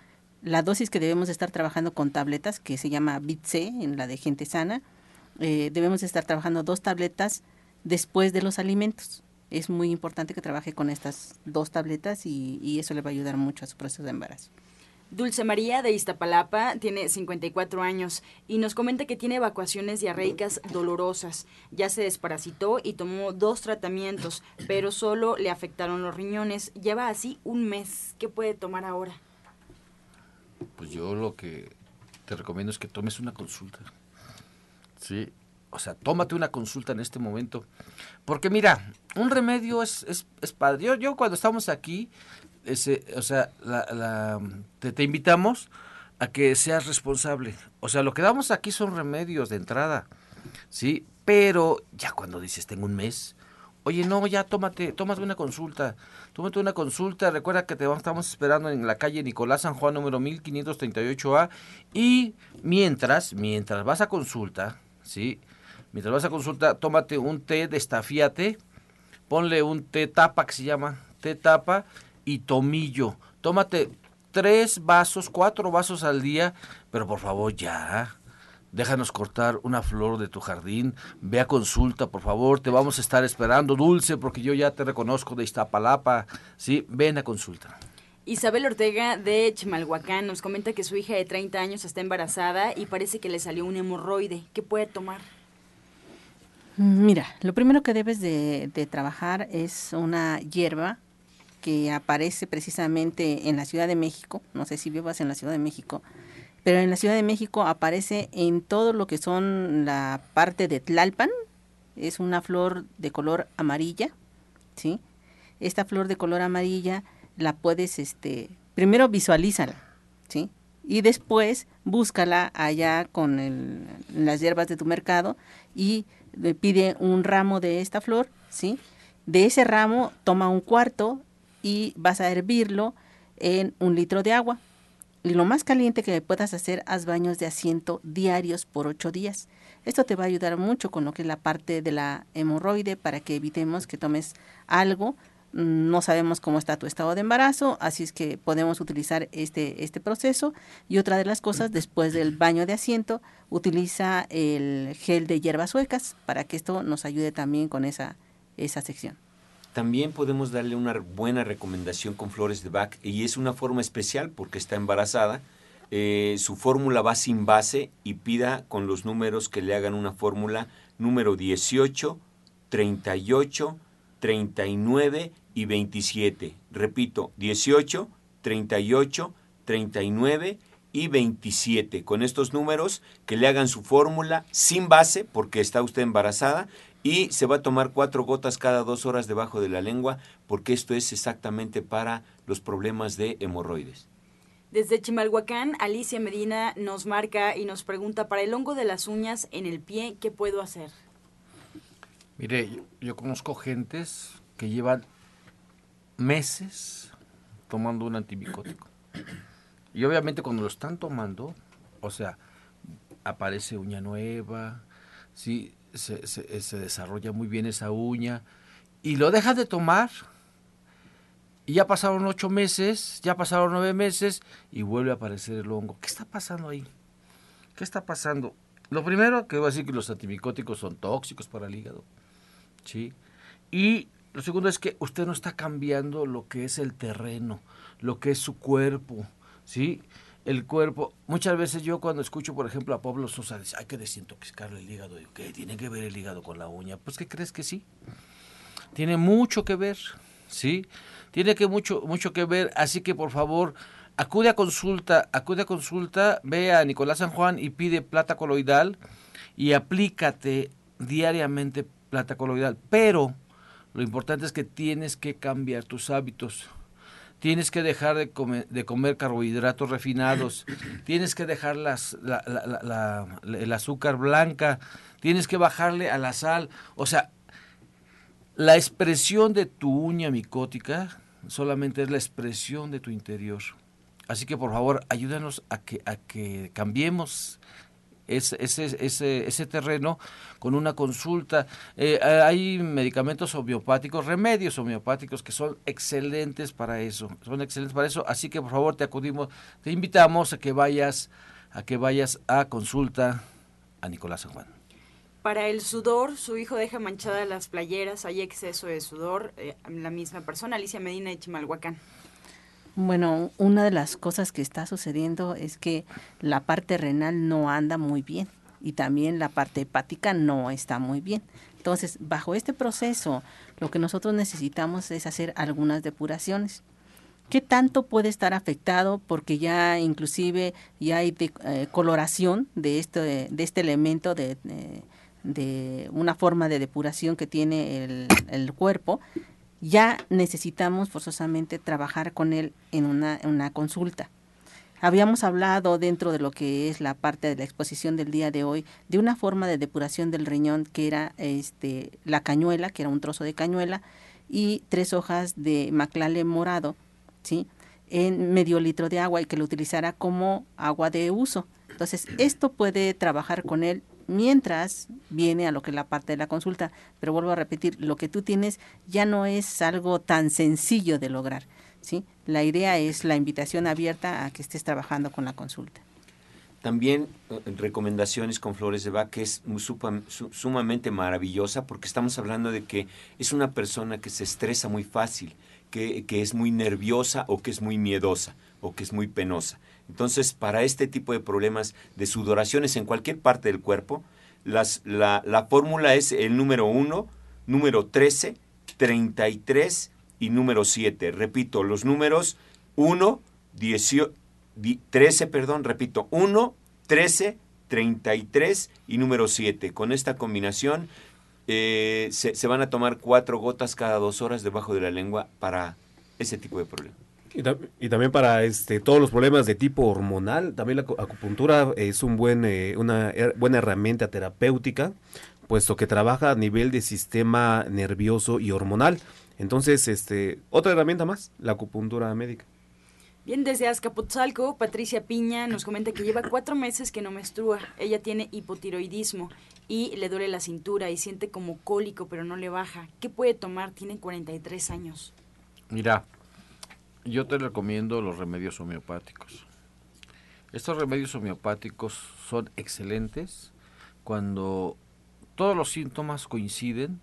S5: la dosis que debemos estar trabajando con tabletas, que se llama BIT-C, en la de gente sana. Eh, debemos estar trabajando dos tabletas después de los alimentos. Es muy importante que trabaje con estas dos tabletas y, y eso le va a ayudar mucho a su proceso de embarazo.
S2: Dulce María de Iztapalapa tiene 54 años y nos comenta que tiene evacuaciones diarreicas dolorosas. Ya se desparasitó y tomó dos tratamientos, pero solo le afectaron los riñones. Lleva así un mes. ¿Qué puede tomar ahora?
S8: Pues yo lo que te recomiendo es que tomes una consulta. Sí, o sea, tómate una consulta en este momento. Porque mira, un remedio es, es, es padre. Yo, yo cuando estamos aquí, ese, o sea, la, te, te, invitamos a que seas responsable. O sea, lo que damos aquí son remedios de entrada, ¿sí? Pero ya cuando dices, tengo un mes, oye, no, ya tómate, tómate una consulta, tómate una consulta, recuerda que te estamos esperando en la calle Nicolás San Juan número 1538A y mientras, mientras vas a consulta, ¿sí? Mientras vas a consulta, tómate un té de ponle un té tapa que se llama, té tapa, y tomillo. Tómate tres vasos, cuatro vasos al día, pero por favor ya. Déjanos cortar una flor de tu jardín. Ve a consulta, por favor. Te vamos a estar esperando, Dulce, porque yo ya te reconozco de Iztapalapa. Sí, ven a consulta.
S2: Isabel Ortega de Chimalhuacán nos comenta que su hija de 30 años está embarazada y parece que le salió un hemorroide. ¿Qué puede tomar?
S5: Mira, lo primero que debes de, de trabajar es una hierba que aparece precisamente en la Ciudad de México, no sé si vivas en la Ciudad de México, pero en la Ciudad de México aparece en todo lo que son la parte de Tlalpan, es una flor de color amarilla, ¿sí? Esta flor de color amarilla la puedes, este, primero visualízala, ¿sí? Y después búscala allá con las hierbas de tu mercado y le pide un ramo de esta flor, ¿sí? De ese ramo toma un cuarto y vas a hervirlo en un litro de agua. Y lo más caliente que puedas hacer, haz baños de asiento diarios por ocho días. Esto te va a ayudar mucho con lo que es la parte de la hemorroide para que evitemos que tomes algo. No sabemos cómo está tu estado de embarazo, así es que podemos utilizar este, este proceso. Y otra de las cosas, después del baño de asiento, utiliza el gel de hierbas suecas para que esto nos ayude también con esa, esa sección.
S9: También podemos darle una buena recomendación con flores de Bach y es una forma especial porque está embarazada. Eh, su fórmula va sin base y pida con los números que le hagan una fórmula número 18, 38, 39 y 27. Repito, 18, 38, 39 y 27. Con estos números, que le hagan su fórmula sin base, porque está usted embarazada, y se va a tomar cuatro gotas cada dos horas debajo de la lengua, porque esto es exactamente para los problemas de hemorroides.
S2: Desde Chimalhuacán, Alicia Medina nos marca y nos pregunta, para el hongo de las uñas en el pie, ¿qué puedo hacer?
S8: Mire, yo, yo conozco gentes que llevan meses tomando un antimicótico. Y obviamente cuando lo están tomando, o sea, aparece uña nueva, sí, se, se, desarrolla muy bien esa uña, y lo dejas de tomar, y ya pasaron ocho meses, ya pasaron nueve meses, y vuelve a aparecer el hongo. ¿Qué está pasando ahí? ¿Qué está pasando? Lo primero que voy a decir que los antimicóticos son tóxicos para el hígado, ¿sí? Y lo segundo es que usted no está cambiando lo que es el terreno, lo que es su cuerpo, ¿sí? El cuerpo, muchas veces yo cuando escucho, por ejemplo, a Pablo Sosa, dice, hay que desintoxicarle el hígado, digo, ¿qué? ¿Tiene que ver el hígado con la uña? Pues, ¿qué crees que sí? Tiene mucho que ver, ¿sí? Tiene que mucho, mucho que ver, así que por favor, acude a consulta, acude a consulta, ve a Nicolás San Juan y pide plata coloidal y aplícate diariamente plata coloidal, pero lo importante es que tienes que cambiar tus hábitos tienes que dejar de comer, carbohidratos refinados, tienes que dejar la, el azúcar blanca, tienes que bajarle a la sal. O sea, la expresión de tu uña micótica solamente es la expresión de tu interior. Así que por favor, ayúdanos a que, a que cambiemos ese, ese, ese, ese terreno con una consulta. Eh, hay medicamentos homeopáticos, remedios homeopáticos que son excelentes para eso, son excelentes para eso, así que por favor te acudimos, te invitamos a que vayas a que vayas a consulta a Nicolás San Juan.
S2: Para el sudor, su hijo deja manchadas las playeras, hay exceso de sudor, eh, la misma persona, Alicia Medina de Chimalhuacán.
S5: Bueno, una de las cosas que está sucediendo es que la parte renal no anda muy bien y también la parte hepática no está muy bien. Entonces, bajo este proceso, lo que nosotros necesitamos es hacer algunas depuraciones. ¿Qué tanto puede estar afectado? Porque ya inclusive ya hay eh, coloración de este, de este elemento de, de, de, una forma de depuración que tiene el cuerpo ya necesitamos forzosamente trabajar con él en una, consulta. Habíamos hablado dentro de lo que es la parte de la exposición del día de hoy de una forma de depuración del riñón que era este, la cañuela, que era un trozo de cañuela, y tres hojas de maclale morado, ¿sí? en medio litro de agua y que lo utilizara como agua de uso. Entonces, esto puede trabajar con él mientras viene a lo que es la parte de la consulta. Pero vuelvo a repetir, lo que tú tienes ya no es algo tan sencillo de lograr. ¿sí? La idea es la invitación abierta a que estés trabajando con la consulta.
S9: También eh, recomendaciones con flores de Bach, que es sumamente maravillosa, porque estamos hablando de que es una persona que se estresa muy fácil, que, que es muy nerviosa o que es muy miedosa o que es muy penosa. Entonces, para este tipo de problemas de sudoraciones en cualquier parte del cuerpo, la, la fórmula es el número 1, número 13, 33 y número 7. Repito, los números 1, 13, perdón, repito, 1, 13, 33 y número 7. Con esta combinación eh, se, se van a tomar cuatro gotas cada dos horas debajo de la lengua para ese tipo de problemas.
S10: Y, y, también para este todos los problemas de tipo hormonal, también la acupuntura es un buen, eh, una buena herramienta terapéutica, puesto que trabaja a nivel de sistema nervioso y hormonal. Entonces, este, otra herramienta más, la acupuntura médica.
S2: Bien, desde Azcapotzalco, Patricia Piña nos comenta que lleva cuatro meses que no menstrua. Ella tiene hipotiroidismo y le duele la cintura y siente como cólico, pero no le baja. ¿Qué puede tomar? Tiene 43 años.
S8: Mira, yo te recomiendo los remedios homeopáticos. Estos remedios homeopáticos son excelentes cuando todos los síntomas coinciden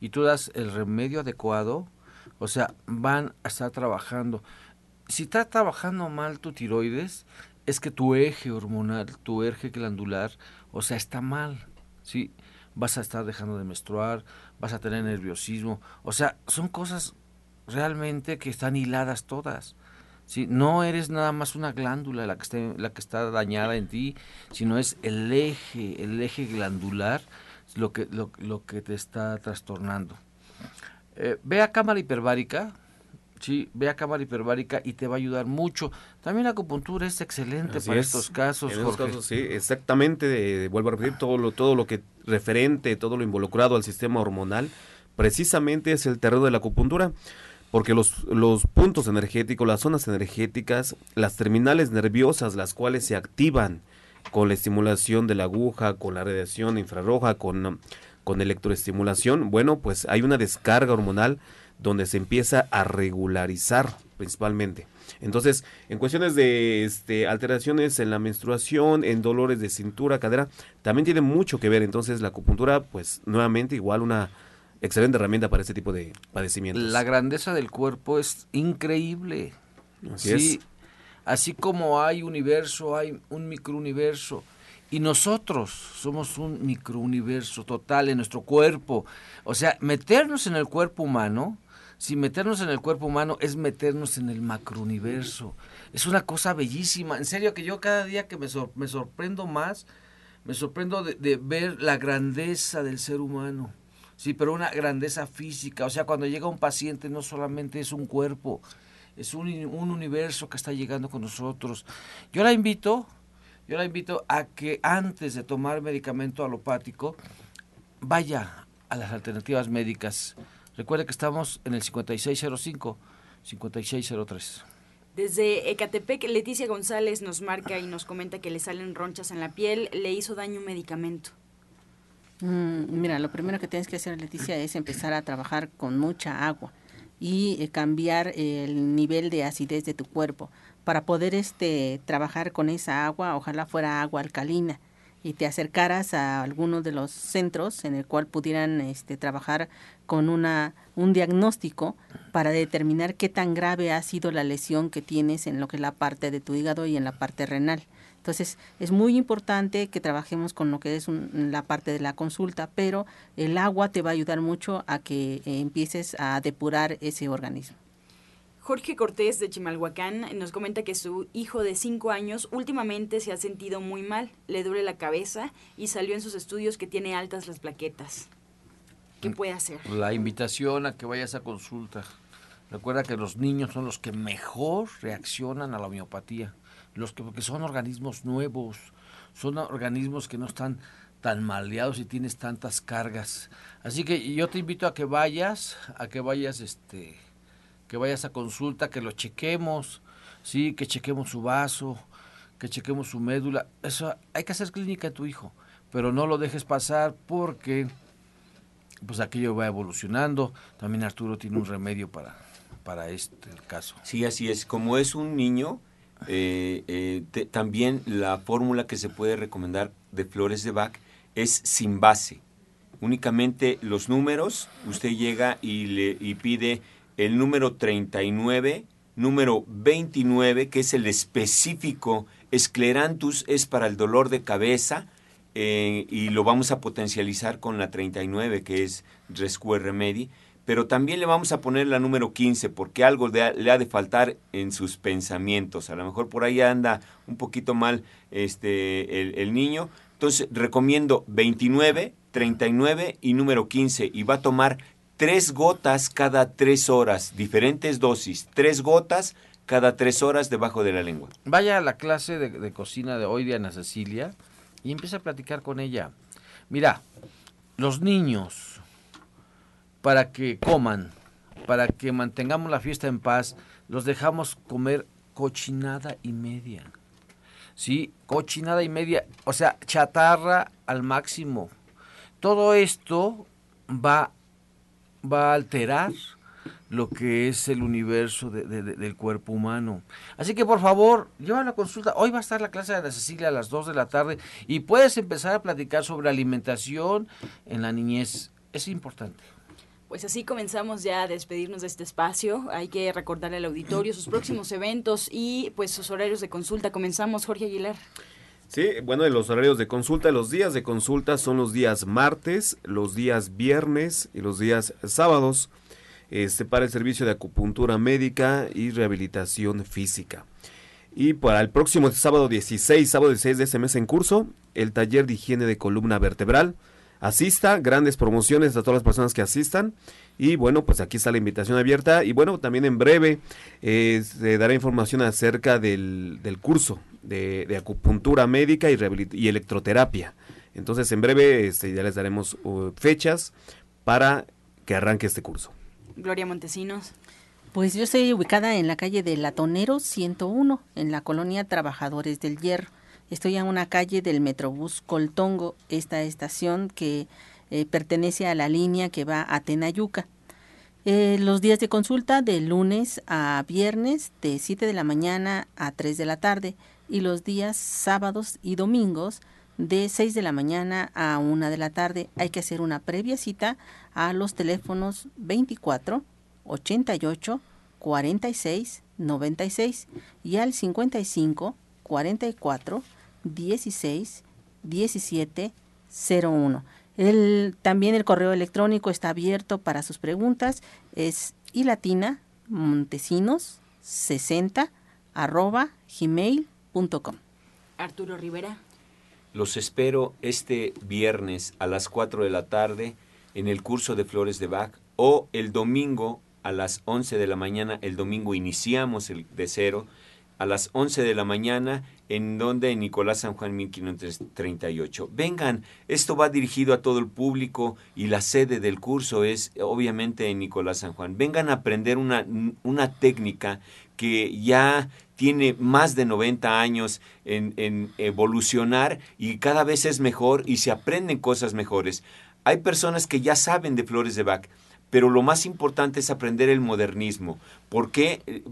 S8: y tú das el remedio adecuado, o sea, van a estar trabajando. Si está trabajando mal tu tiroides, es que tu eje hormonal, tu eje glandular, o sea, está mal, ¿sí? Vas a estar dejando de menstruar, vas a tener nerviosismo, o sea, son cosas realmente que están hiladas todas. ¿sí? No eres nada más una glándula la que, está, la que está dañada en ti, sino es el eje, el eje glandular lo que, lo, lo que te está trastornando. Eh, ve a cámara hiperbárica, sí, ve a cámara hiperbárica y te va a ayudar mucho. También la acupuntura es excelente para estos casos.
S10: En estos casos, sí, exactamente. vuelvo a repetir todo lo, todo lo que referente, todo lo involucrado al sistema hormonal, precisamente es el terreno de la acupuntura porque los, los puntos energéticos, las zonas energéticas, las terminales nerviosas, las cuales se activan con la estimulación de la aguja, con la radiación infrarroja, con, con electroestimulación, bueno, pues hay una descarga hormonal donde se empieza a regularizar principalmente. Entonces, en cuestiones de este, alteraciones en la menstruación, en dolores de cintura, cadera, también tiene mucho que ver. Entonces, la acupuntura, pues nuevamente igual una excelente herramienta para este tipo de padecimientos.
S8: La grandeza del cuerpo es increíble. Así sí, Así como hay universo, hay un microuniverso. Y nosotros somos un microuniverso total en nuestro cuerpo. O sea, meternos en el cuerpo humano, si meternos en el cuerpo humano es meternos en el macrouniverso. Es una cosa bellísima. En serio que yo cada día que me, me sorprendo más, me sorprendo de, de ver la grandeza del ser humano. Sí, pero una grandeza física. O sea, cuando llega un paciente no solamente es un cuerpo, es un, un universo que está llegando con nosotros. Yo la invito, yo la invito a que antes de tomar medicamento alopático, vaya a las alternativas médicas. Recuerde que estamos en el 5605, 5603.
S2: Desde Ecatepec, Leticia González nos marca y nos comenta que le salen ronchas en la piel, le hizo daño un medicamento.
S5: Mm, mira, lo primero que tienes que hacer, Leticia, es empezar a trabajar con mucha agua y eh, cambiar el nivel de acidez de tu cuerpo para poder este trabajar con esa agua, ojalá fuera agua alcalina y te acercaras a alguno de los centros en el cual pudieran este, trabajar con una un diagnóstico para determinar qué tan grave ha sido la lesión que tienes en lo que es la parte de tu hígado y en la parte renal. Entonces, es muy importante que trabajemos con lo que es la parte de la consulta, pero el agua te va a ayudar mucho a que eh, empieces a depurar ese organismo.
S2: Jorge Cortés de Chimalhuacán nos comenta que su hijo de 5 años últimamente se ha sentido muy mal, le duele la cabeza y salió en sus estudios que tiene altas las plaquetas. ¿Qué puede hacer?
S8: La invitación a que vayas a consulta. Recuerda que los niños son los que mejor reaccionan a la homeopatía los que porque son organismos nuevos, son organismos que no están tan maleados y tienes tantas cargas. Así que yo te invito a que vayas, a que vayas este que vayas a consulta, que lo chequemos, sí, que chequemos su vaso, que chequemos su médula. Eso hay que hacer clínica en tu hijo, pero no lo dejes pasar porque pues aquello va evolucionando. También Arturo tiene un remedio para para este caso.
S9: Sí, así es. Como es un niño, eh, eh, también la fórmula que se puede recomendar de flores de Bach es sin base. Únicamente los números, usted llega y, le, y pide el número 39, número 29, que es el específico. Esclerantus es para el dolor de cabeza eh, y lo vamos a potencializar con la 39, que es Rescue Remedy pero también le vamos a poner la número 15 porque algo le ha, de faltar en sus pensamientos. A lo mejor por ahí anda un poquito mal este el, niño. Entonces recomiendo 29, 39 y número 15 y va a tomar tres gotas cada tres horas, diferentes dosis, tres gotas cada tres horas debajo de la lengua.
S8: Vaya a la clase de, de cocina de hoy de Ana Cecilia y empieza a platicar con ella. Mira, los niños para que coman, para que mantengamos la fiesta en paz, los dejamos comer cochinada y media. ¿Sí? Cochinada y media, o sea, chatarra al máximo. Todo esto va, va a alterar lo que es el universo del cuerpo humano. Así que por favor, lleva la consulta. Hoy va a estar la clase de Ana Cecilia a las 2 de la tarde y puedes empezar a platicar sobre alimentación en la niñez. Es importante.
S2: Pues así comenzamos ya a despedirnos de este espacio. Hay que recordarle al auditorio sus próximos eventos y pues sus horarios de consulta. Comenzamos, Jorge Aguilar.
S10: Sí, bueno, en los horarios de consulta, los días de consulta son los días martes, los días viernes y los días sábados. este, para el servicio de acupuntura médica y rehabilitación física. Y para el próximo sábado 16, sábado 16 de ese mes en curso, el taller de higiene de columna vertebral. Asista, grandes promociones a todas las personas que asistan. Y bueno, pues aquí está la invitación abierta. Y bueno, también en breve eh, se dará información acerca del, curso de, acupuntura médica y, y, electroterapia. Entonces, en breve este, ya les daremos uh, fechas para que arranque este curso.
S2: Gloria Montesinos.
S5: Pues yo estoy ubicada en la calle de Latonero 101, en la colonia Trabajadores del Hierro. Estoy en una calle del Metrobús Coltongo, esta estación que eh, pertenece a la línea que va a Tenayuca. Eh, los días de consulta de lunes a viernes de 7 de la mañana a 3 de la tarde y los días sábados y domingos de 6 de la mañana a 1 de la tarde. Hay que hacer una previa cita a los teléfonos 24 88 46 96 y al 55 44 16 17 01. El, también el correo electrónico está abierto para sus preguntas. Es ilatina montesinos 60 arroba gmail.com.
S2: Arturo Rivera.
S9: Los espero este viernes a las 4 de la tarde en el curso de Flores de Bach o el domingo a las 11 de la mañana, el domingo iniciamos el de cero, a las 11 de la mañana, en donde en Nicolás San Juan 1538. Vengan, esto va dirigido a todo el público y la sede del curso es obviamente en Nicolás San Juan. Vengan a aprender una, una técnica que ya tiene más de 90 años en, en evolucionar y cada vez es mejor y se aprenden cosas mejores. Hay personas que ya saben de flores de Bach pero lo más importante es aprender el modernismo, porque eh,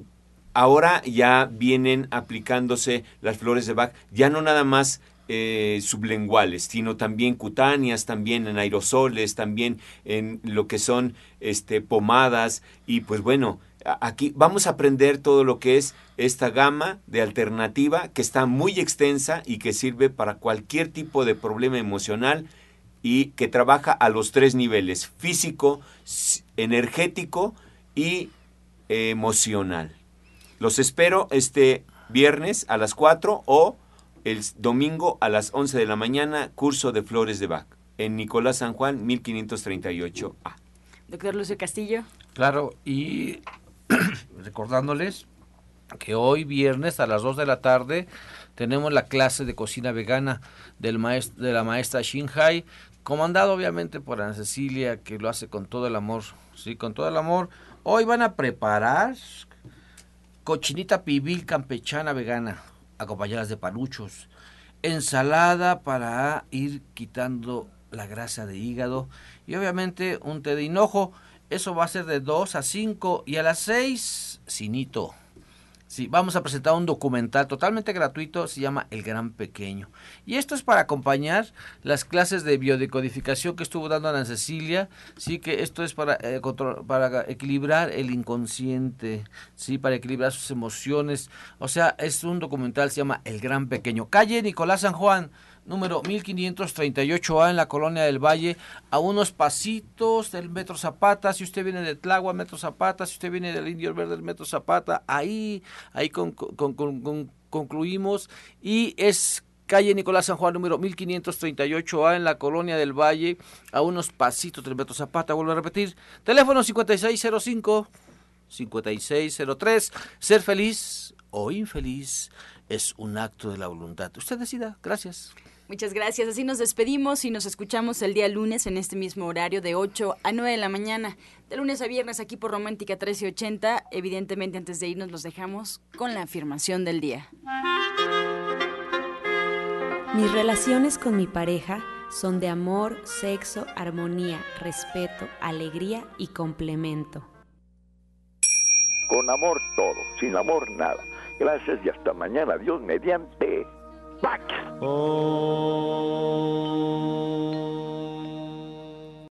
S9: ahora ya vienen aplicándose las flores de Bach, ya no nada más eh, sublenguales, sino también cutáneas, también en aerosoles, también en lo que son este, pomadas y pues bueno, aquí vamos a aprender todo lo que es esta gama de alternativa que está muy extensa y que sirve para cualquier tipo de problema emocional y que trabaja a los tres niveles, físico, energético y emocional. Los espero este viernes a las 4 o el domingo a las 11 de la mañana, curso de Flores de Bach, en Nicolás San Juan, 1538A.
S2: Doctor Lucio Castillo.
S8: Claro, y recordándoles que hoy viernes a las 2 de la tarde tenemos la clase de cocina vegana del maestro, de la maestra Shinhai comandado obviamente por Ana Cecilia, que lo hace con todo el amor, sí, con todo el amor. Hoy van a preparar cochinita pibil campechana vegana, acompañadas de paluchos, ensalada para ir quitando la grasa de hígado y obviamente un té de hinojo. Eso va a ser de 2 a 5 y a las 6, cinito. Sí, vamos a presentar un documental totalmente gratuito, se llama El Gran Pequeño. Y esto es para acompañar las clases de biodecodificación que estuvo dando Ana Cecilia, sí, que esto es para, eh, para equilibrar el inconsciente, sí, para equilibrar sus emociones. O sea, es un documental, se llama El Gran Pequeño. Calle Nicolás San Juan, número 1538A en la colonia del Valle, a unos pasitos del Metro Zapata. Si usted viene de Tlagua, Metro Zapata, si usted viene del Indio Verde, del Metro Zapata, ahí, ahí concluimos. Y es calle Nicolás San Juan, número 1538A en la colonia del Valle, a unos pasitos del Metro Zapata. Vuelvo a repetir, teléfono 5605. 5603. Ser feliz o infeliz es un acto de la voluntad. Usted decida. Gracias.
S2: Muchas gracias. Así nos despedimos y nos escuchamos el día lunes en este mismo horario de 8 a 9 de la mañana. De lunes a viernes aquí por Romántica 1380. Evidentemente antes de irnos los dejamos con la afirmación del día.
S1: Mis relaciones con mi pareja son de amor, sexo, armonía, respeto, alegría y complemento.
S11: Con amor todo, sin amor nada. Gracias y hasta mañana. Dios mediante. back. Oh.